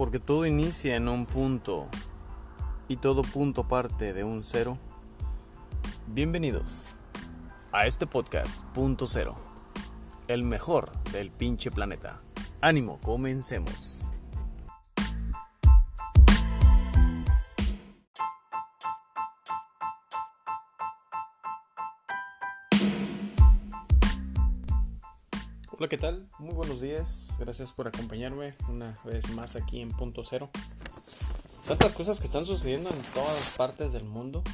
porque todo inicia en un punto y todo punto parte de un cero. Bienvenidos a este podcast Punto Cero, el mejor del pinche planeta. Ánimo, comencemos. ¿Qué tal? Muy buenos días. Gracias por acompañarme una vez más aquí en Punto Cero. Tantas cosas que están sucediendo en todas partes del mundo.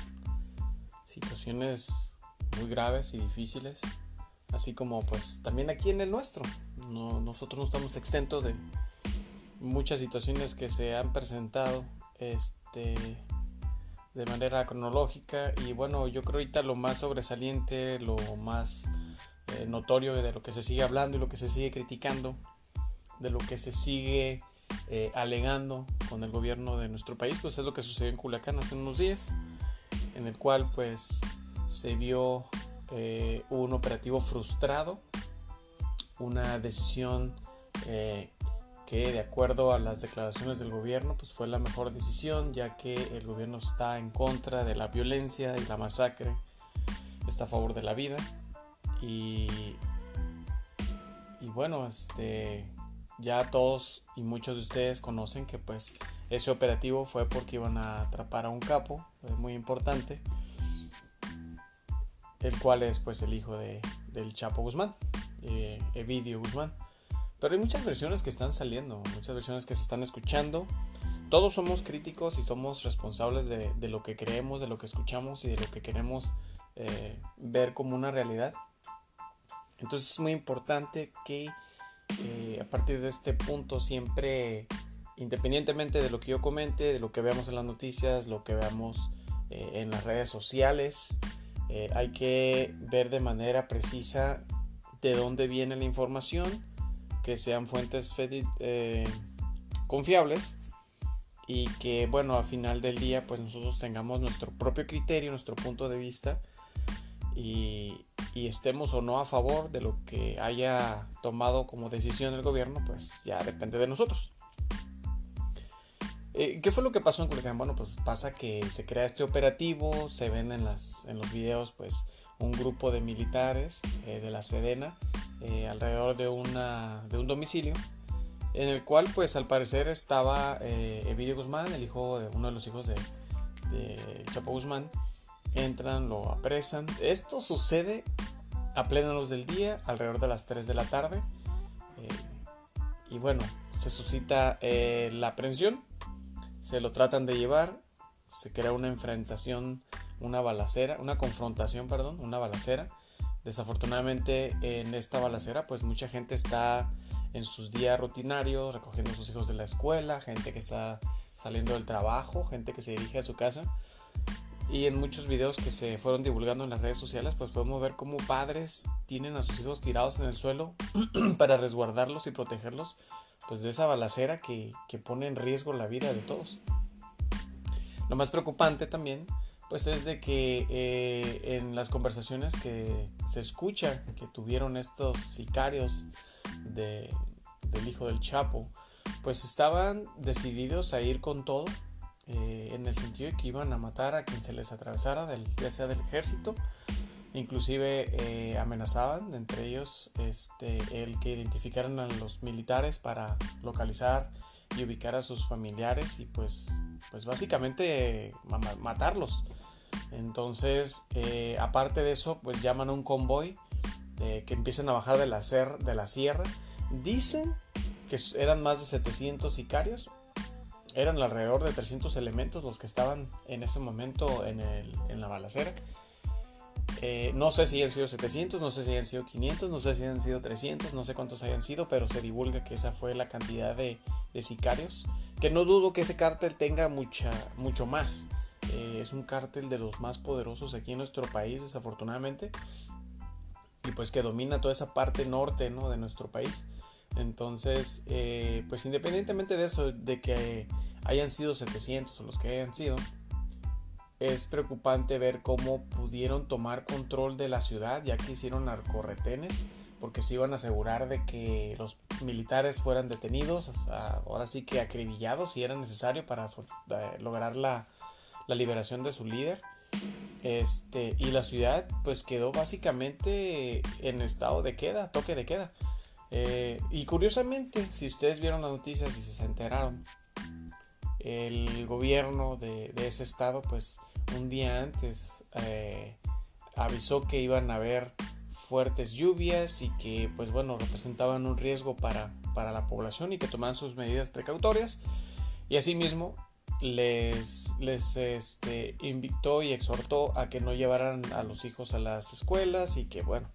Situaciones muy graves y difíciles. Así como pues también aquí en el nuestro. No, nosotros no estamos exentos de muchas situaciones que se han presentado este, de manera cronológica. Y bueno, yo creo ahorita lo más sobresaliente, lo más eh, notorio de lo que se sigue hablando y lo que se sigue criticando, de lo que se sigue eh, alegando con el gobierno de nuestro país, pues es lo que sucedió en Culiacán hace unos días, en el cual pues se vio eh, un operativo frustrado, una decisión que de acuerdo a las declaraciones del gobierno pues fue la mejor decisión ya que el gobierno está en contra de la violencia y la masacre, está a favor de la vida y, y bueno, este, ya todos y muchos de ustedes conocen que pues ese operativo fue porque iban a atrapar a un capo muy importante, el cual es pues el hijo de, del Chapo Guzmán, eh, Evidio Guzmán. Pero hay muchas versiones que están saliendo, muchas versiones que se están escuchando. Todos somos críticos y somos responsables de, de lo que creemos, de lo que escuchamos y de lo que queremos eh, ver como una realidad. Entonces es muy importante que eh, a partir de este punto siempre, independientemente de lo que yo comente, de lo que veamos en las noticias, lo que veamos eh, en las redes sociales, eh, hay que ver de manera precisa de dónde viene la información, que sean fuentes confiables y que bueno al final del día pues nosotros tengamos nuestro propio criterio, nuestro punto de vista y, y estemos o no a favor de lo que haya tomado como decisión el gobierno, pues ya depende de nosotros. Eh, ¿Qué fue lo que pasó en Culiacán? Bueno, pues pasa que se crea este operativo, se ven en, las, en los videos pues un grupo de militares eh, de la Sedena eh, alrededor de, una, de un domicilio en el cual pues al parecer estaba Evidio Guzmán, el hijo de uno de los hijos de, de Chapo Guzmán, entran, lo apresan. Esto sucede a plena luz del día, alrededor de las 3 de la tarde. Eh, y bueno, se suscita eh, la aprehensión, se lo tratan de llevar, se crea una enfrentación, una balacera, una confrontación, perdón, una balacera. Desafortunadamente en esta balacera pues mucha gente está en sus días rutinarios, recogiendo a sus hijos de la escuela, gente que está saliendo del trabajo, gente que se dirige a su casa y en muchos videos que se fueron divulgando en las redes sociales, pues podemos ver cómo padres tienen a sus hijos tirados en el suelo para resguardarlos y protegerlos pues de esa balacera que, pone en riesgo la vida de todos. Lo más preocupante también pues es de que eh, en las conversaciones que se escucha que tuvieron estos sicarios de, del hijo del Chapo, pues estaban decididos a ir con todo eh, en el sentido de que iban a matar a quien se les atravesara, del, ya sea del ejército, inclusive eh, amenazaban entre ellos este, el que identificaran a los militares para localizar y ubicar a sus familiares y pues, pues básicamente matarlos. Entonces, eh, aparte de eso, pues llaman a un convoy que empiezan a bajar de la, de la sierra. Dicen que eran más de 700 sicarios, eran alrededor de 300 elementos los que estaban en ese momento en, la balacera. Eh, no sé si han sido 700, no sé si han sido 500, no sé si han sido 300, no sé cuántos hayan sido, pero se divulga que esa fue la cantidad de, sicarios. Que no dudo que ese cártel tenga mucha, mucho más. Eh, es un cártel de los más poderosos aquí en nuestro país, desafortunadamente. Y pues que domina toda esa parte norte ¿no? de nuestro país. Entonces, eh, pues independientemente de eso, de que hayan sido 700 o los que hayan sido, es preocupante ver cómo pudieron tomar control de la ciudad, ya que hicieron narcorretenes porque se iban a asegurar de que los militares fueran detenidos, ahora sí que acribillados si era necesario para eh, lograr la, la liberación de su líder. Este, y la ciudad pues quedó básicamente en estado de queda, toque de queda. Eh, y curiosamente, si ustedes vieron las noticias y se enteraron, el gobierno de, ese estado pues un día antes eh, avisó que iban a haber fuertes lluvias y que pues bueno representaban un riesgo para, para la población y que tomaran sus medidas precautorias. Y asimismo les, les este, invitó y exhortó a que no llevaran a los hijos a las escuelas y que bueno,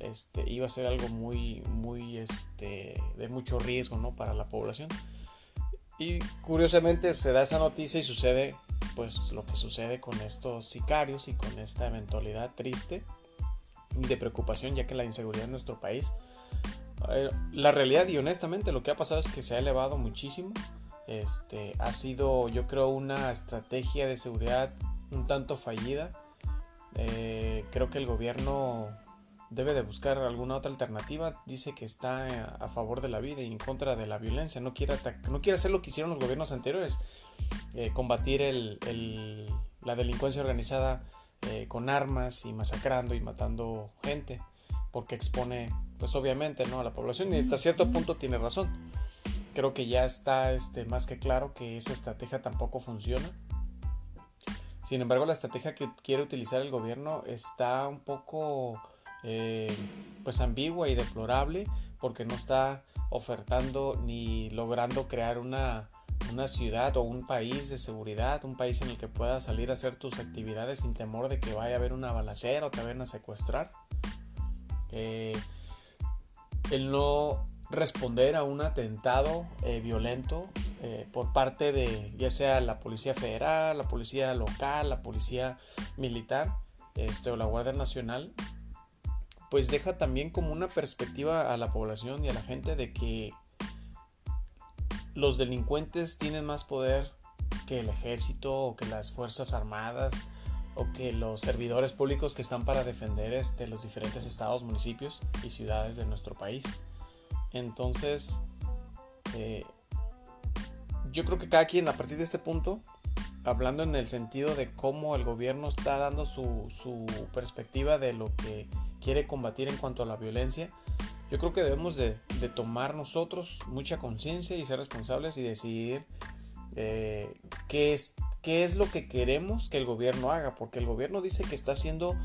este, iba a ser algo muy, muy, este, de mucho riesgo, ¿no? Para la población. Y curiosamente se da esa noticia y sucede, pues, lo que sucede con estos sicarios y con esta eventualidad triste y de preocupación, ya que la inseguridad en nuestro país, la realidad y honestamente lo que ha pasado es que se ha elevado muchísimo este, ha sido, yo creo, una estrategia de seguridad un tanto fallida. Eh, creo que el gobierno debe de buscar alguna otra alternativa. Dice que está a favor de la vida y en contra de la violencia. No quiere, no quiere hacer lo que hicieron los gobiernos anteriores. Eh, combatir la delincuencia organizada eh, con armas y masacrando y matando gente. Porque expone, pues obviamente, ¿no? a la población. Y hasta cierto punto tiene razón creo que ya está este, más que claro que esa estrategia tampoco funciona. Sin embargo, la estrategia que quiere utilizar el gobierno está un poco eh, pues ambigua y deplorable porque no está ofertando ni logrando crear una, una, ciudad o un país de seguridad, un país en el que puedas salir a hacer tus actividades sin temor de que vaya a haber una balacera o te vayan a secuestrar. Eh, el no responder a un atentado eh, violento por parte de ya sea la policía federal, la policía local, la policía militar este, o la Guardia Nacional, pues deja también como una perspectiva a la población y a la gente de que los delincuentes tienen más poder que el ejército o que las fuerzas armadas o que los servidores públicos que están para defender este, los diferentes estados, municipios y ciudades de nuestro país. Entonces, eh, yo creo que cada quien a partir de este punto, hablando en el sentido de cómo el gobierno está dando su, perspectiva de lo que quiere combatir en cuanto a la violencia, yo creo que debemos de, tomar nosotros mucha conciencia y ser responsables y decidir eh, qué, es, qué es lo que queremos que el gobierno haga, porque el gobierno dice que está haciendo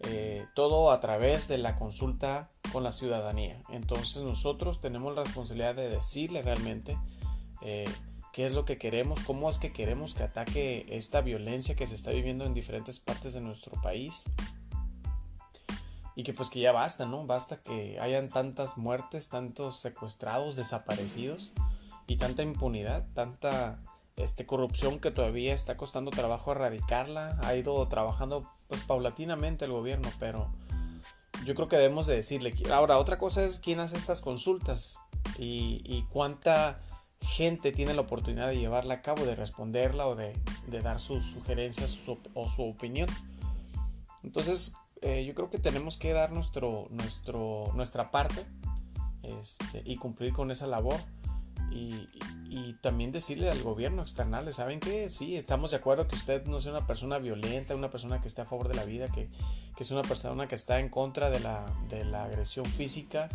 eh, todo a través de la consulta con la ciudadanía. Entonces nosotros tenemos la responsabilidad de decirle realmente eh, qué es lo que queremos, cómo es que queremos que ataque esta violencia que se está viviendo en diferentes partes de nuestro país. Y que pues que ya basta, ¿no? Basta que hayan tantas muertes, tantos secuestrados, desaparecidos y tanta impunidad, tanta este, corrupción que todavía está costando trabajo erradicarla. Ha ido trabajando pues paulatinamente el gobierno, pero yo creo que debemos de decirle. Ahora, otra cosa es quién hace estas consultas y, cuánta gente tiene la oportunidad de llevarla a cabo, de responderla o de, dar sus sugerencias o su opinión. Entonces, eh, yo creo que tenemos que dar nuestro, nuestro, nuestra parte este, y cumplir con esa labor. Y, también decirle al gobierno external, ¿saben qué? Sí, estamos de acuerdo que usted no sea una persona violenta, una persona que esté a favor de la vida, que, es una persona que está en contra de la, de la agresión física,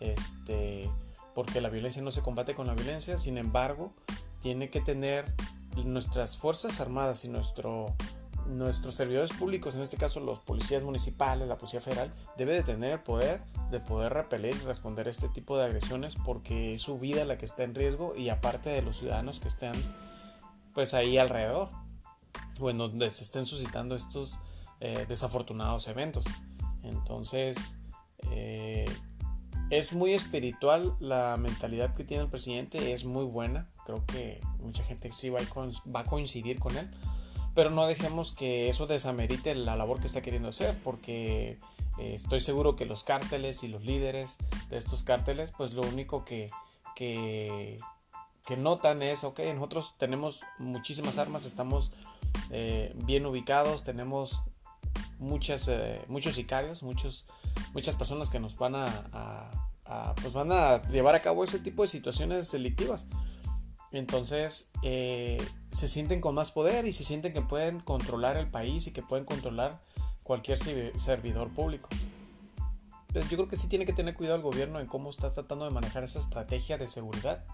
este, porque la violencia no se combate con la violencia, sin embargo, tiene que tener nuestras Fuerzas Armadas y nuestro nuestros servidores públicos, en este caso los policías municipales, la policía federal, debe de tener el poder de poder repeler y responder a este tipo de agresiones porque es su vida la que está en riesgo y aparte de los ciudadanos que estén pues ahí alrededor o en donde se estén suscitando estos eh, desafortunados eventos. Entonces, eh, es muy espiritual la mentalidad que tiene el presidente, es muy buena, creo que mucha gente sí va a coincidir con él. Pero no dejemos que eso desamerite la labor que está queriendo hacer, porque eh, estoy seguro que los cárteles y los líderes de estos cárteles, pues lo único que, que, notan es, ok, nosotros tenemos muchísimas armas, estamos eh, bien ubicados, tenemos muchas, eh, muchos sicarios, muchos, muchas personas que nos van a, pues van a llevar a cabo ese tipo de situaciones delictivas. Entonces eh, se sienten con más poder y se sienten que pueden controlar el país y que pueden controlar cualquier servidor público. Entonces yo creo que sí tiene que tener cuidado el gobierno en cómo está tratando de manejar esa estrategia de seguridad.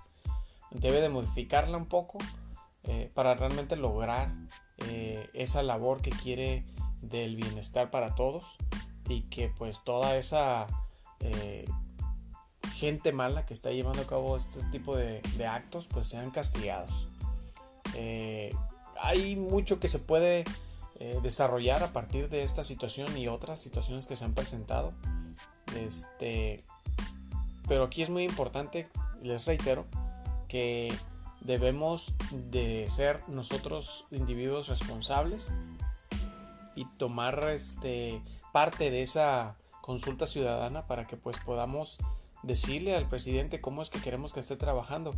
Debe de modificarla un poco eh, para realmente lograr esa labor que quiere del bienestar para todos y que pues toda esa gente mala que está llevando a cabo este tipo de, actos pues sean castigados. Eh, hay mucho que se puede eh, desarrollar a partir de esta situación y otras situaciones que se han presentado. Este, pero aquí es muy importante, les reitero, que debemos de ser nosotros individuos responsables y tomar este, parte de esa consulta ciudadana para que pues podamos decirle al presidente cómo es que queremos que esté trabajando.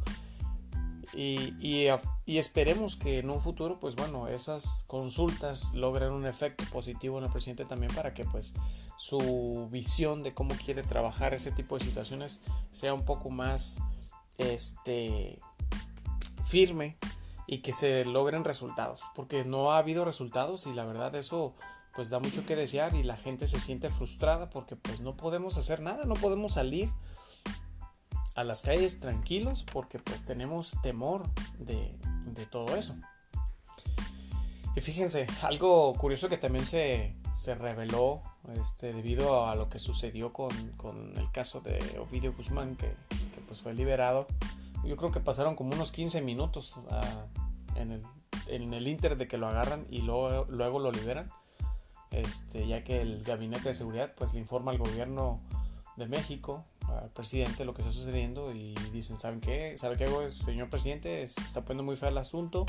Y, y, esperemos que en un futuro, pues bueno, esas consultas logren un efecto positivo en el presidente también para que pues su visión de cómo quiere trabajar ese tipo de situaciones sea un poco más este firme y que se logren resultados, porque no ha habido resultados y la verdad eso pues da mucho que desear y la gente se siente frustrada porque pues no podemos hacer nada, no podemos salir a las calles tranquilos porque pues tenemos temor de, todo eso. Y fíjense, algo curioso que también se, se reveló este, debido a lo que sucedió con, el caso de Ovidio Guzmán, que, pues fue liberado. Yo creo que pasaron como unos 15 minutos ah, en, el, en, el, inter de que lo agarran y luego, luego lo liberan. Este, ya que el gabinete de seguridad pues le informa al gobierno de México al presidente lo que está sucediendo y dicen, ¿saben qué? ¿Sabe qué, señor presidente? Se está poniendo muy feo el asunto.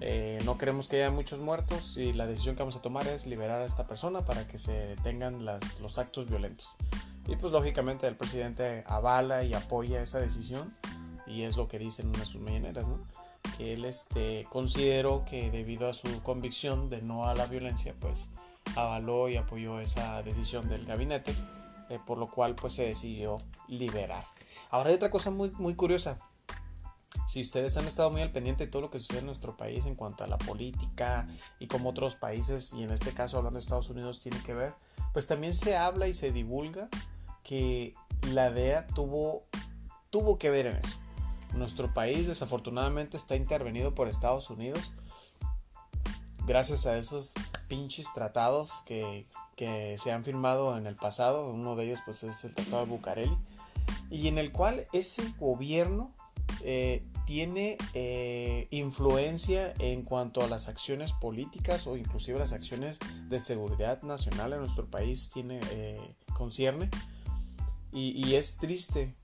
Eh, no queremos que haya muchos muertos y la decisión que vamos a tomar es liberar a esta persona para que se detengan las, los actos violentos. Y pues lógicamente el presidente avala y apoya esa decisión y es lo que dice en una de sus mañaneras, ¿no? Que él este, consideró que debido a su convicción de no a la violencia, pues avaló y apoyó esa decisión del gabinete eh, por lo cual pues se decidió liberar. Ahora hay otra cosa muy, muy curiosa. Si ustedes han estado muy al pendiente de todo lo que sucede en nuestro país en cuanto a la política y como otros países, y en este caso hablando de Estados Unidos, tiene que ver, pues también se habla y se divulga que la DEA tuvo, tuvo que ver en eso. Nuestro país desafortunadamente está intervenido por Estados Unidos gracias a esos pinches tratados que, se han firmado en el pasado, uno de ellos pues es el Tratado de Bucareli, y en el cual ese gobierno eh, tiene eh, influencia en cuanto a las acciones políticas o inclusive las acciones de seguridad nacional en nuestro país tiene eh, concierne y, es triste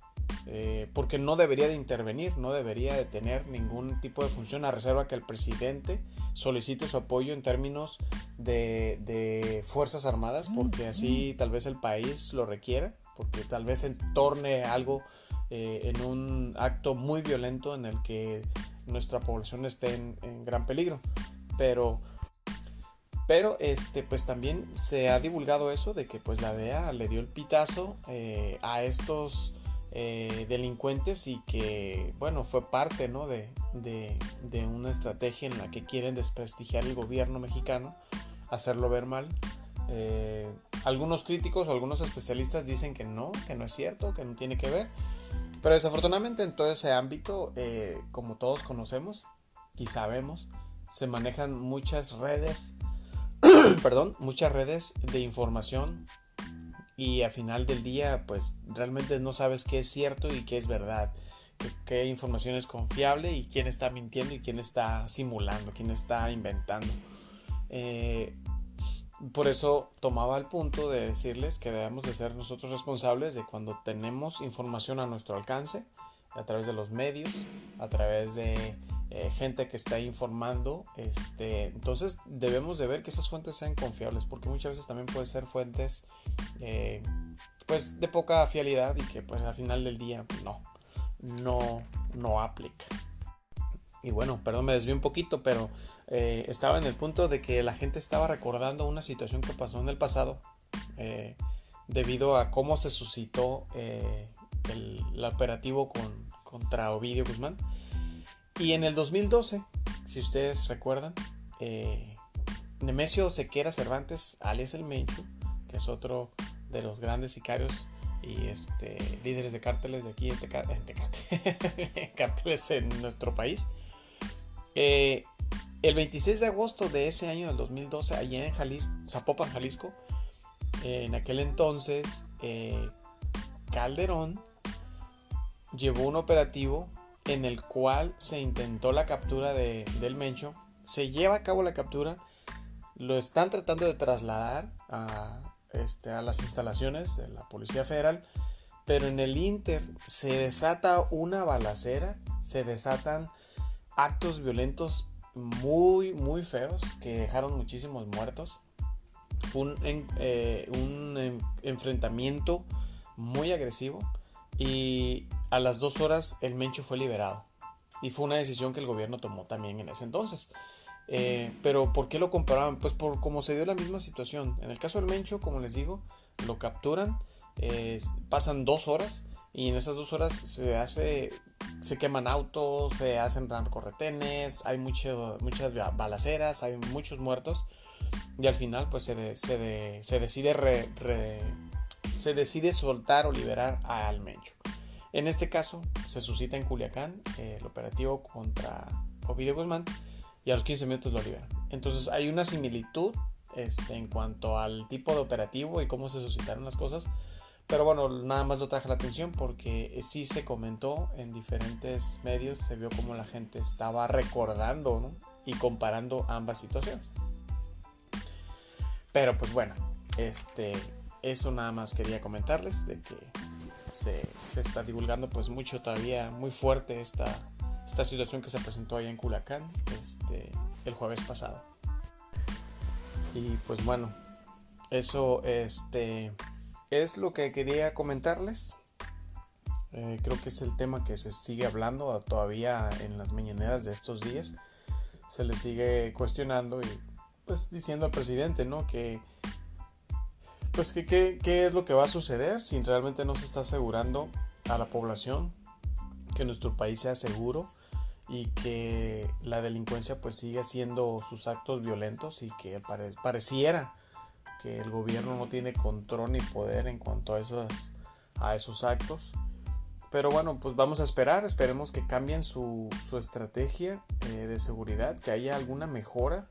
porque no debería de intervenir, no debería de tener ningún tipo de función a reserva que el presidente solicite su apoyo en términos de, Fuerzas Armadas, porque así tal vez el país lo requiera, porque tal vez entorne algo eh, en un acto muy violento en el que nuestra población esté en, gran peligro. Pero, pero este, pues también se ha divulgado eso de que pues la DEA le dio el pitazo eh, a estos eh, delincuentes y que, bueno, fue parte ¿no? de, de, una estrategia en la que quieren desprestigiar el gobierno mexicano, hacerlo ver mal. Eh, algunos críticos o algunos especialistas dicen que no, que no es cierto, que no tiene que ver. Pero desafortunadamente en todo ese ámbito, eh, como todos conocemos y sabemos, se manejan muchas redes, perdón, muchas redes de información y a final del día pues realmente no sabes qué es cierto y qué es verdad, qué, información es confiable y quién está mintiendo y quién está simulando, quién está inventando. Eh, por eso tomaba el punto de decirles que debemos de ser nosotros responsables de cuando tenemos información a nuestro alcance, a través de los medios, a través de eh, gente que está informando, este, entonces debemos de ver que esas fuentes sean confiables, porque muchas veces también pueden ser fuentes eh, pues de poca fiabilidad y que pues al final del día no, no, no aplica. Y bueno, perdón, me desvío un poquito, pero eh, estaba en el punto de que la gente estaba recordando una situación que pasó en el pasado debido a cómo se suscitó el, operativo con, contra Ovidio Guzmán. Y en el 2012, si ustedes recuerdan, Nemesio Sequera Cervantes, alias el Mencho, que es otro de los grandes sicarios y este, líderes de cárteles de aquí en Tecate, cárteles en nuestro país. Eh, el 26 de agosto de ese año del 2012, allá en Jalisco, Zapopan, Jalisco, en aquel entonces, eh, Calderón llevó un operativo en el cual se intentó la captura de, del Mencho. Se lleva a cabo la captura, lo están tratando de trasladar a, este, a las instalaciones de la Policía Federal, pero en el Inter se desata una balacera, se desatan actos violentos muy, muy feos que dejaron muchísimos muertos. Fue un, eh, enfrentamiento muy agresivo y a las dos horas el Mencho fue liberado. Y fue una decisión que el gobierno tomó también en ese entonces. Eh, pero ¿por qué lo comparaban? Pues por cómo se dio la misma situación. En el caso del Mencho, como les digo, lo capturan, eh, pasan dos horas y en esas dos horas se hace, se queman autos, se hacen corretenes, hay muchas balaceras, hay muchos muertos y al final pues se, se, decide se decide soltar o liberar al Mencho. En este caso se suscita en Culiacán eh, el operativo contra Ovidio Guzmán y a los 15 minutos lo liberan. Entonces hay una similitud este, en cuanto al tipo de operativo y cómo se suscitaron las cosas. Pero bueno, nada más lo traje la atención porque sí se comentó en diferentes medios, se vio como la gente estaba recordando y comparando ambas situaciones. Pero pues bueno, este, eso nada más quería comentarles de que se, está divulgando pues mucho todavía, muy fuerte esta, esta situación que se presentó allá en Culacán este, el jueves pasado. Y pues bueno, eso este, es lo que quería comentarles. Eh, creo que es el tema que se sigue hablando todavía en las mañaneras de estos días. Se le sigue cuestionando y pues diciendo al presidente, ¿no? Que pues que qué es lo que va a suceder si realmente no se está asegurando a la población que nuestro país sea seguro y que la delincuencia pues sigue haciendo sus actos violentos y que pareciera que el gobierno no tiene control ni poder en cuanto a esos, a esos actos. Pero bueno, pues vamos a esperar, esperemos que cambien su, estrategia eh, de seguridad, que haya alguna mejora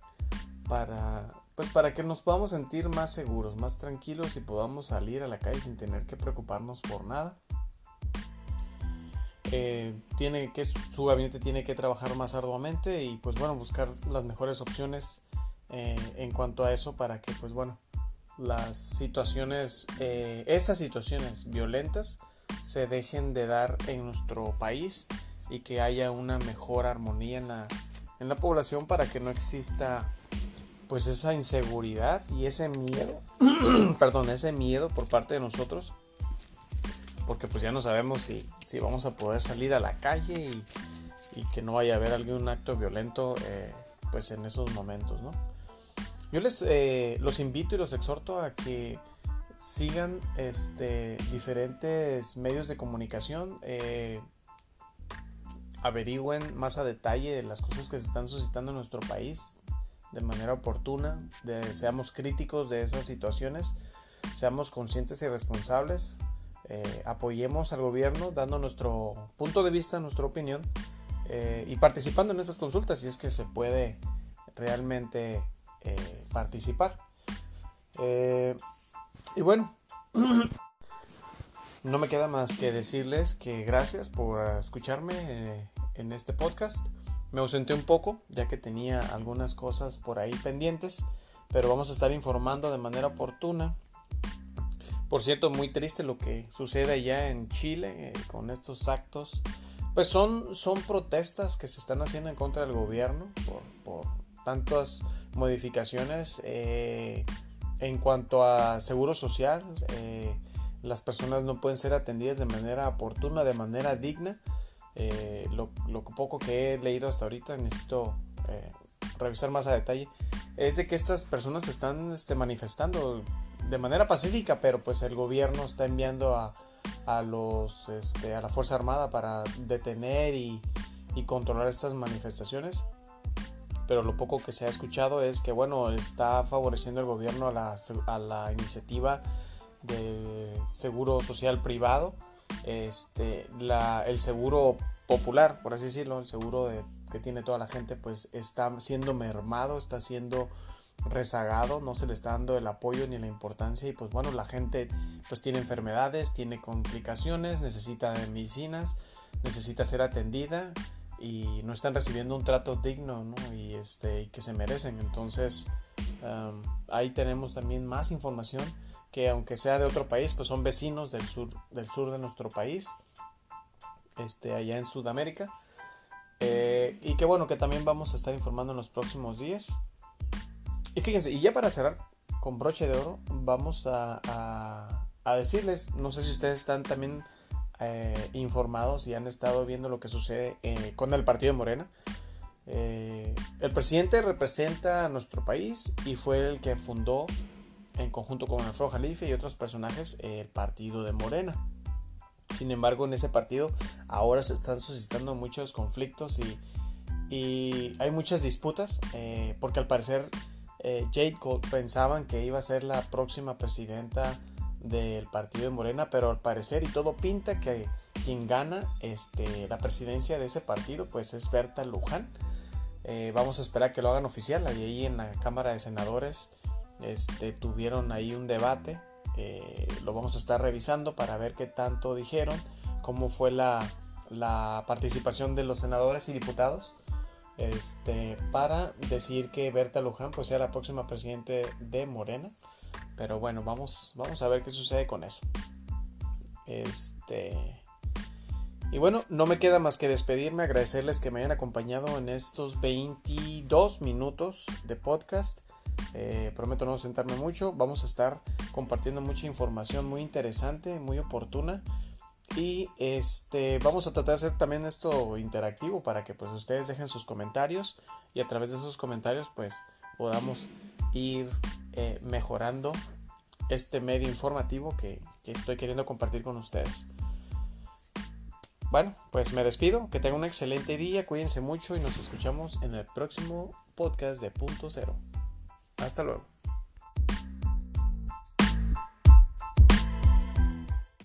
para, pues para que nos podamos sentir más seguros, más tranquilos y podamos salir a la calle sin tener que preocuparnos por nada. Eh, tiene que su gabinete tiene que trabajar más arduamente y pues bueno buscar las mejores opciones eh, en cuanto a eso para que pues bueno las situaciones eh, estas situaciones violentas se dejen de dar en nuestro país y que haya una mejor armonía en la, en la población para que no exista pues esa inseguridad y ese miedo perdón ese miedo por parte de nosotros porque pues ya no sabemos si, si vamos a poder salir a la calle y, que no vaya a haber algún acto violento eh, pues en esos momentos, ¿no? Yo les eh, los invito y los exhorto a que sigan este, diferentes medios de comunicación, eh, averigüen más a detalle las cosas que se están suscitando en nuestro país de manera oportuna, seamos críticos de esas situaciones, seamos conscientes y responsables, eh, apoyemos al gobierno dando nuestro punto de vista, nuestra opinión eh, y participando en esas consultas si es que se puede realmente eh, participar. y bueno, no me queda más que decirles que gracias por escucharme en este podcast. Me ausenté un poco ya que tenía algunas cosas por ahí pendientes, pero vamos a estar informando de manera oportuna por cierto, muy triste lo que sucede allá en Chile eh, con estos actos. Pues son, son protestas que se están haciendo en contra del gobierno por, tantas modificaciones eh, en cuanto a seguro social. Eh, las personas no pueden ser atendidas de manera oportuna, de manera digna. Lo, poco que he leído hasta ahorita necesito revisar más a detalle, es de que estas personas están este, manifestando de manera pacífica, pero pues el gobierno está enviando a, a los, este, a la Fuerza Armada para detener y, y controlar estas manifestaciones. Pero lo poco que se ha escuchado es que bueno está favoreciendo el gobierno a la, a la iniciativa de seguro social privado este la, el seguro popular por así decirlo el seguro de, que tiene toda la gente pues está siendo mermado está siendo rezagado no se le está dando el apoyo ni la importancia y pues bueno la gente pues tiene enfermedades tiene complicaciones necesita medicinas necesita ser atendida y no están recibiendo un trato digno y este que se merecen. Entonces ahí tenemos también más información que aunque sea de otro país pues son vecinos del sur del sur de nuestro país este allá en Sudamérica eh, y que bueno que también vamos a estar informando en los próximos días y fíjense y ya para cerrar con broche de oro vamos a, a decirles no sé si ustedes están también eh, informados y han estado viendo lo que sucede eh, con el partido de Morena. El presidente representa a nuestro país y fue el que fundó en conjunto con Alfredo Jalife y otros personajes el partido de Morena. Sin embargo, en ese partido ahora se están suscitando muchos conflictos y, y hay muchas disputas porque al parecer Jade Gold pensaban que iba a ser la próxima presidenta del partido de Morena, pero al parecer y todo pinta que quien gana este, la presidencia de ese partido pues es Berta Luján. Eh, vamos a esperar que lo hagan oficial. Ahí en la Cámara de Senadores este, tuvieron ahí un debate. Eh, lo vamos a estar revisando para ver qué tanto dijeron, cómo fue la, la participación de los senadores y diputados este, para decir que Berta Luján pues, sea la próxima presidente de Morena. Pero bueno, vamos, vamos a ver qué sucede con eso. Este. Y bueno, no me queda más que despedirme, agradecerles que me hayan acompañado en estos 22 minutos de podcast. Eh, prometo no sentarme mucho. Vamos a estar compartiendo mucha información muy interesante, muy oportuna. Y este vamos a tratar de hacer también esto interactivo para que pues ustedes dejen sus comentarios y a través de esos comentarios pues podamos ir eh, mejorando este medio informativo que, que estoy queriendo compartir con ustedes. Bueno, pues me despido, que tengan un excelente día, cuídense mucho y nos escuchamos en el próximo podcast de Punto Cero. Hasta luego.